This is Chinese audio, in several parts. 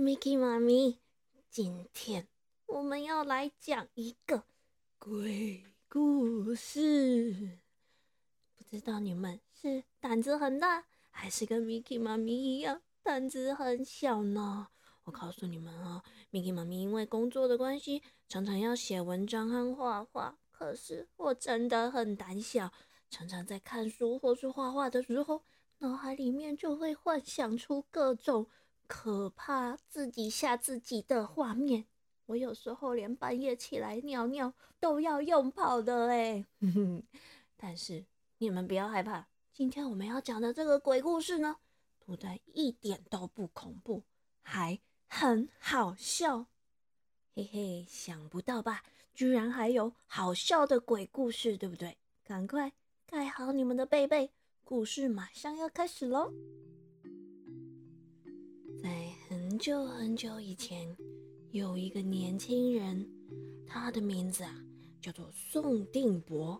Miki 妈咪。今天我们要来讲一个鬼故事。不知道你们是胆子很大，还是跟 Miki 妈咪一样胆子很小呢？我告诉你们啊，Miki 妈咪因为工作的关系，常常要写文章和画画。可是我真的很胆小，常常在看书或是画画的时候。脑海里面就会幻想出各种可怕、自己吓自己的画面。我有时候连半夜起来尿尿都要用跑的哎。但是你们不要害怕，今天我们要讲的这个鬼故事呢，不但一点都不恐怖，还很好笑。嘿嘿，想不到吧？居然还有好笑的鬼故事，对不对？赶快盖好你们的被被。故事马上要开始喽！在很久很久以前，有一个年轻人，他的名字啊叫做宋定伯。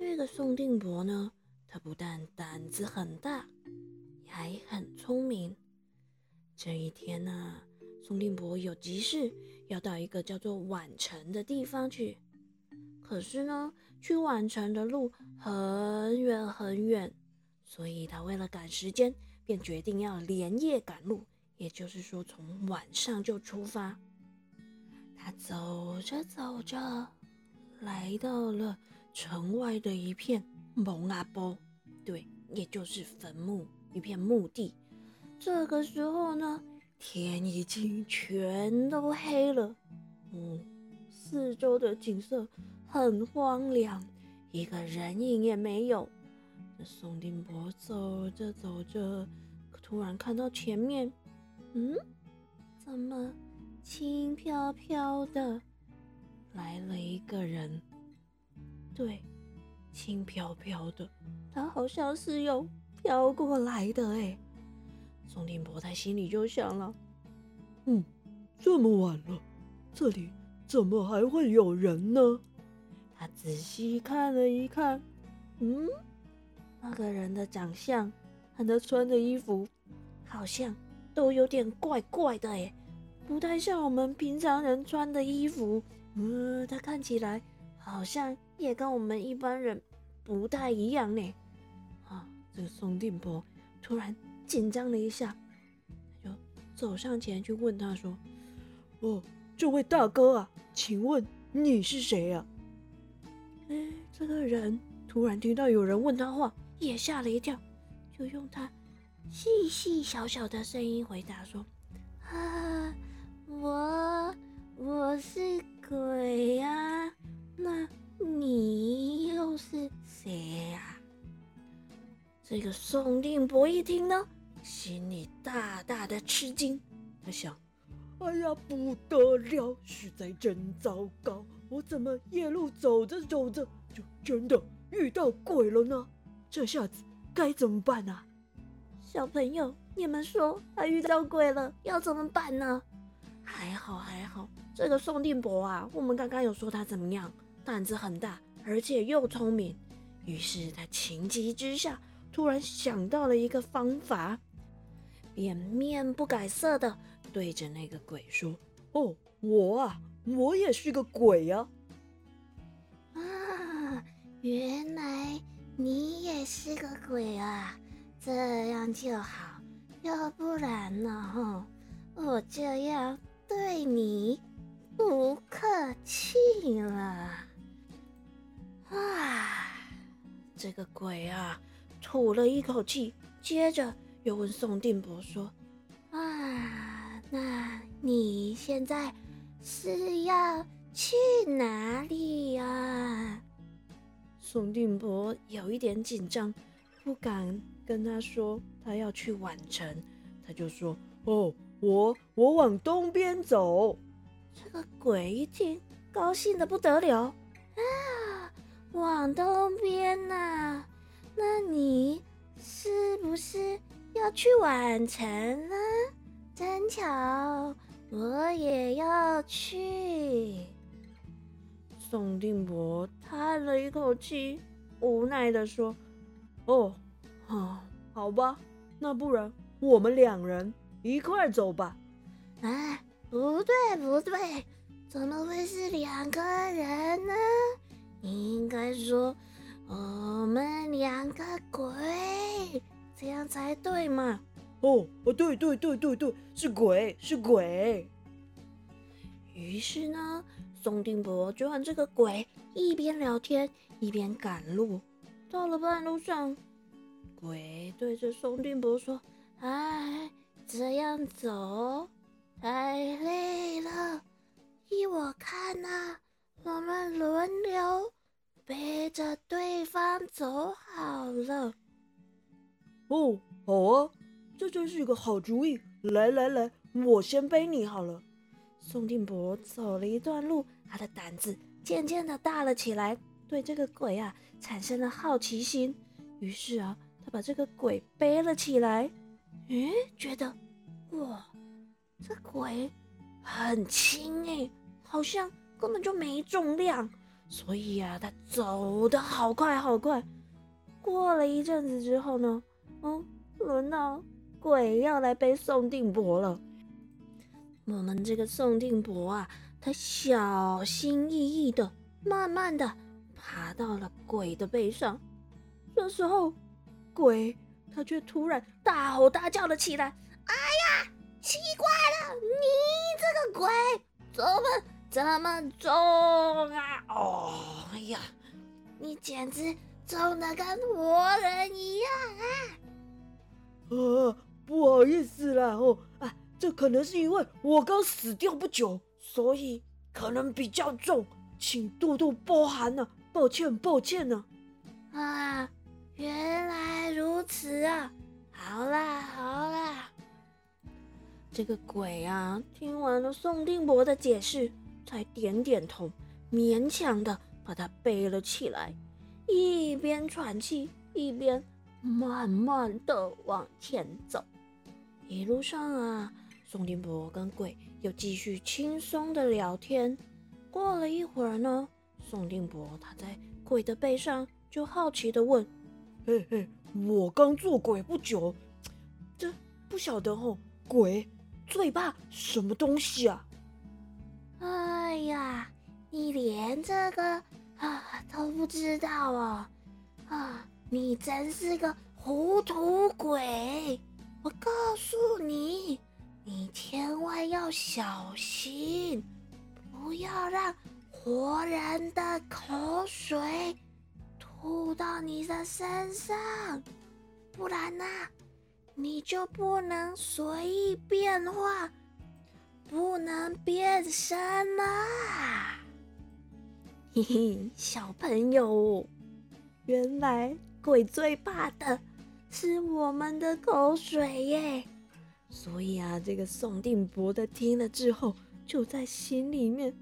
这个宋定伯呢，他不但胆子很大，还很聪明。这一天呢，宋定伯有急事要到一个叫做宛城的地方去。可是呢，去宛城的路很远很远，所以他为了赶时间，便决定要连夜赶路，也就是说，从晚上就出发。他走着走着，来到了城外的一片蒙阿波，对，也就是坟墓，一片墓地。这个时候呢，天已经全都黑了，嗯，四周的景色。很荒凉，一个人影也没有。这宋定伯走着走着，突然看到前面，嗯，怎么轻飘飘的来了一个人？对，轻飘飘的，他好像是有飘过来的哎。宋定伯在心里就想了，嗯，这么晚了，这里怎么还会有人呢？他仔细看了一看，嗯，那个人的长相和他穿的衣服好像都有点怪怪的哎，不太像我们平常人穿的衣服。嗯，他看起来好像也跟我们一般人不太一样呢。啊，这个宋定伯突然紧张了一下，就走上前去问他说：“哦，这位大哥啊，请问你是谁呀？”哎，这个人突然听到有人问他话，也吓了一跳，就用他细细小小的声音回答说：“啊，我我是鬼呀，那你又是谁呀？”这个宋定伯一听呢，心里大大的吃惊，他想：“哎呀，不得了，实在真糟糕。”我怎么夜路走着走着就真的遇到鬼了呢？这下子该怎么办呢？小朋友，你们说他遇到鬼了要怎么办呢？还好还好，这个宋定伯啊，我们刚刚有说他怎么样，胆子很大，而且又聪明。于是他情急之下，突然想到了一个方法，便面不改色的对着那个鬼说：“哦，我啊。”我也是个鬼呀！啊，原来你也是个鬼啊！这样就好，要不然呢？我就要对你不客气了。啊，这个鬼啊，吐了一口气，接着又问宋定伯说：“啊，那你现在？”是要去哪里呀？宋定伯有一点紧张，不敢跟他说他要去宛城，他就说：“哦，我我往东边走。”这个鬼一听，高兴的不得了啊！往东边呐？那你是不是要去宛城呢？真巧。我也要去。宋定伯叹了一口气，无奈的说：“哦，好吧，那不然我们两人一块走吧。哎，不对不对，怎么会是两个人呢？你应该说我们两个鬼，这样才对嘛。哦哦，对对对对对，是鬼是鬼。于是呢，宋定伯就和这个鬼一边聊天一边赶路。到了半路上，鬼对着宋定伯说：“哎，这样走太累了，依我看呐，我们轮流背着对方走好了。”哦，好啊，这真是一个好主意。来来来，我先背你好了。宋定伯走了一段路，他的胆子渐渐的大了起来，对这个鬼啊产生了好奇心。于是啊，把这个鬼背了起来。诶，觉得哇，这鬼很轻诶，好像根本就没重量。所以啊，他走得好快好快。过了一阵子之后呢，嗯，轮到鬼要来背宋定伯了。我们这个宋定伯啊，他小心翼翼的、慢慢的爬到了鬼的背上。这时候，鬼他却突然大吼大叫了起来：“哎呀，奇怪了，你这个鬼怎么这么重啊？哦，哎呀，你简直重的跟活人一样啊！”呃，不好意思啦，哦啊。这可能是因为我刚死掉不久，所以可能比较重，请多多包涵呢。抱歉，抱歉呢。啊，原来如此啊！好啦，好啦。这个鬼啊，听完了宋定伯的解释，才点点头，勉强的把他背了起来，一边喘气，一边慢慢的往前走。一路上啊。宋定伯跟鬼又继续轻松的聊天。过了一会儿呢，宋定伯他在鬼的背上就好奇的问：“嘿嘿，我刚做鬼不久，这不晓得哦，鬼最怕什么东西啊？”哎呀，你连这个啊都不知道啊！啊，你真是个糊涂鬼！我告诉你。你千万要小心，不要让活人的口水吐到你的身上，不然呢，你就不能随意变化，不能变身啦。嘿嘿，小朋友，原来鬼最怕的是我们的口水耶。所以啊，这个宋定伯的听了之后，就在心里面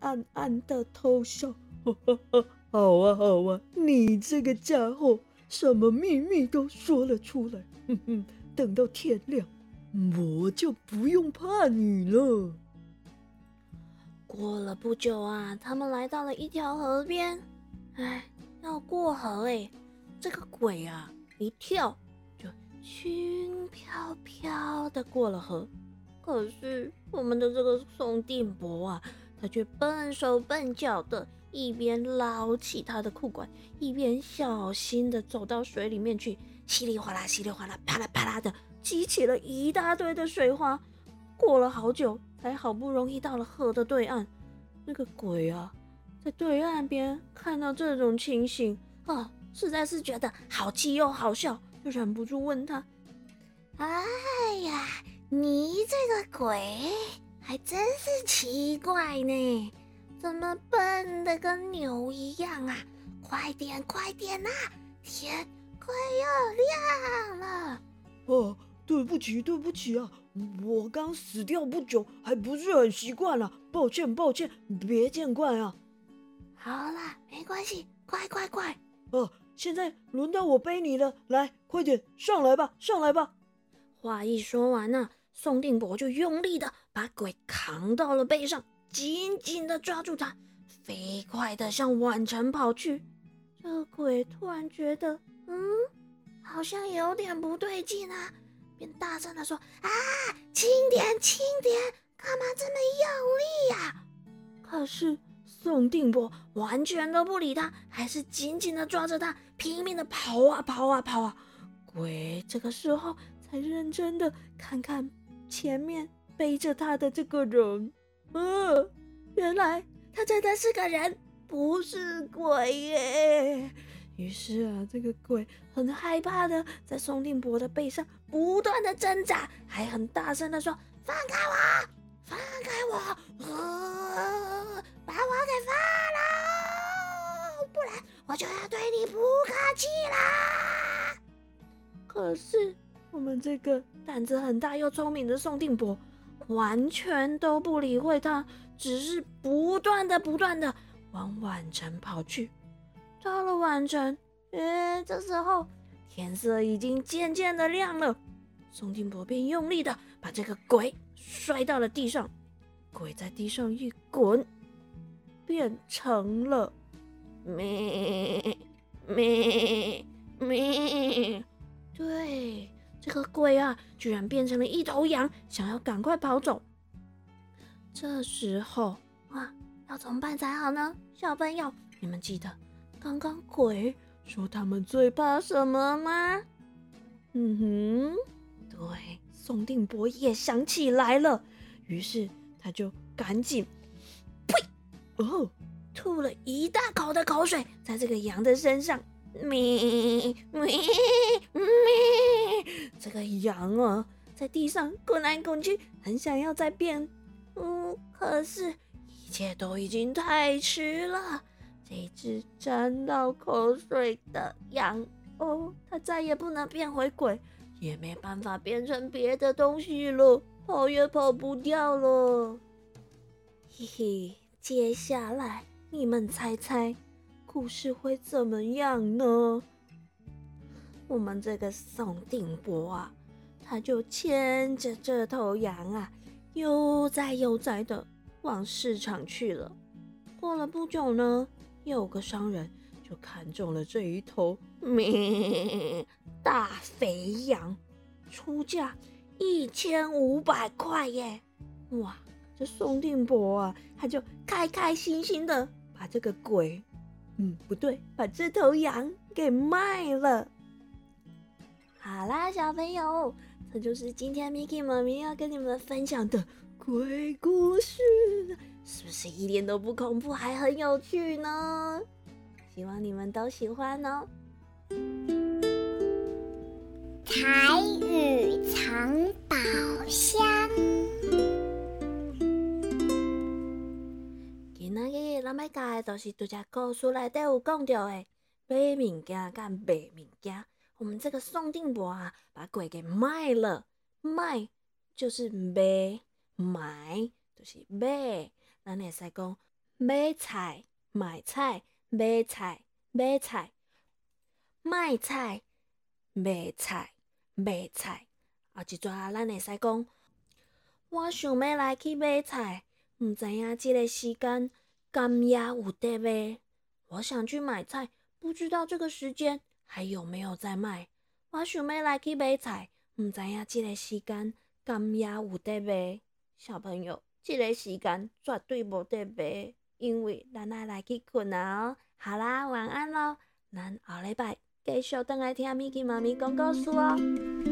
暗暗的偷笑。好啊，好啊，你这个家伙，什么秘密都说了出来。哼哼，等到天亮，我就不用怕你了。过了不久啊，他们来到了一条河边。哎，要过河哎，这个鬼啊，一跳就。轻飘飘的过了河，可是我们的这个宋定伯啊，他却笨手笨脚的，一边捞起他的裤管，一边小心的走到水里面去，稀里哗啦，稀里哗啦，啪啦啪啦的激起了一大堆的水花。过了好久，才好不容易到了河的对岸。那个鬼啊，在对岸边看到这种情形啊，实在是觉得好气又好笑。就忍不住问他：“哎呀，你这个鬼还真是奇怪呢，怎么笨的跟牛一样啊？快点，快点呐，天快要亮了。”哦，对不起，对不起啊，我刚死掉不久，还不是很习惯啊，抱歉，抱歉，别见怪啊。好啦，没关系，快快快！哦。现在轮到我背你了，来，快点上来吧，上来吧！话一说完呢，宋定伯就用力的把鬼扛到了背上，紧紧的抓住他，飞快的向宛城跑去。这鬼突然觉得，嗯，好像有点不对劲啊，便大声的说：“啊，轻点，轻点，干嘛这么用力呀？”可是宋定伯完全都不理他，还是紧紧的抓着他，拼命的跑啊跑啊跑啊。鬼这个时候才认真的看看前面背着他的这个人，呃，原来他真的是个人，不是鬼耶。于是啊，这个鬼很害怕的在宋定伯的背上不断的挣扎，还很大声的说：“放开我，放开我，呃，把我给放了，不然我就要对你不客气啦。”可是我们这个胆子很大又聪明的宋定伯完全都不理会他，只是不断的不断的往晚城跑去。到了晚城，哎，这时候天色已经渐渐的亮了。宋金伯便用力的把这个鬼摔到了地上，鬼在地上一滚，变成了咩咩咩。对，这个鬼啊，居然变成了一头羊，想要赶快跑走。这时候啊，要怎么办才好呢？小朋友，你们记得？刚刚鬼说他们最怕什么吗？嗯哼，对，宋定伯也想起来了，于是他就赶紧呸，哦，吐了一大口的口水在这个羊的身上，咩咩咩，这个羊啊在地上滚来滚去，很想要再变，嗯，可是一切都已经太迟了。这只沾到口水的羊哦，它再也不能变回鬼，也没办法变成别的东西了，跑也跑不掉了。嘿嘿，接下来你们猜猜，故事会怎么样呢？我们这个宋定伯啊，他就牵着这头羊啊，悠哉悠哉的往市场去了。过了不久呢。有个商人就看中了这一头咩大肥羊，出价一千五百块耶！哇，这宋定伯啊，他就开开心心的把这个鬼，嗯，不对，把这头羊给卖了。好啦，小朋友，这就是今天 Miki 妈咪要跟你们分享的鬼故事。是不是一点都不恐怖，还很有趣呢？希望你们都喜欢哦。台语藏宝箱。今仔日咱要教的都是拄只故事内底有讲到的买物件甲卖物件。我们这个宋定伯啊，把鬼给卖了，卖就是买，买就是买。咱会使讲买菜、买菜、买菜、买菜、卖菜、卖菜、卖菜。啊，一抓咱会使讲，我想要来去买菜，毋知影即个时间敢也有得卖。我想去买菜，不知道这个时间还有没有在卖。我想要来去买菜，毋知影这个时间敢也有得卖。小朋友。这个时间绝对无得卖，因为咱爱来去困啊。好啦，晚安喽，咱后礼拜继续等来听咪咪妈咪讲故事哦。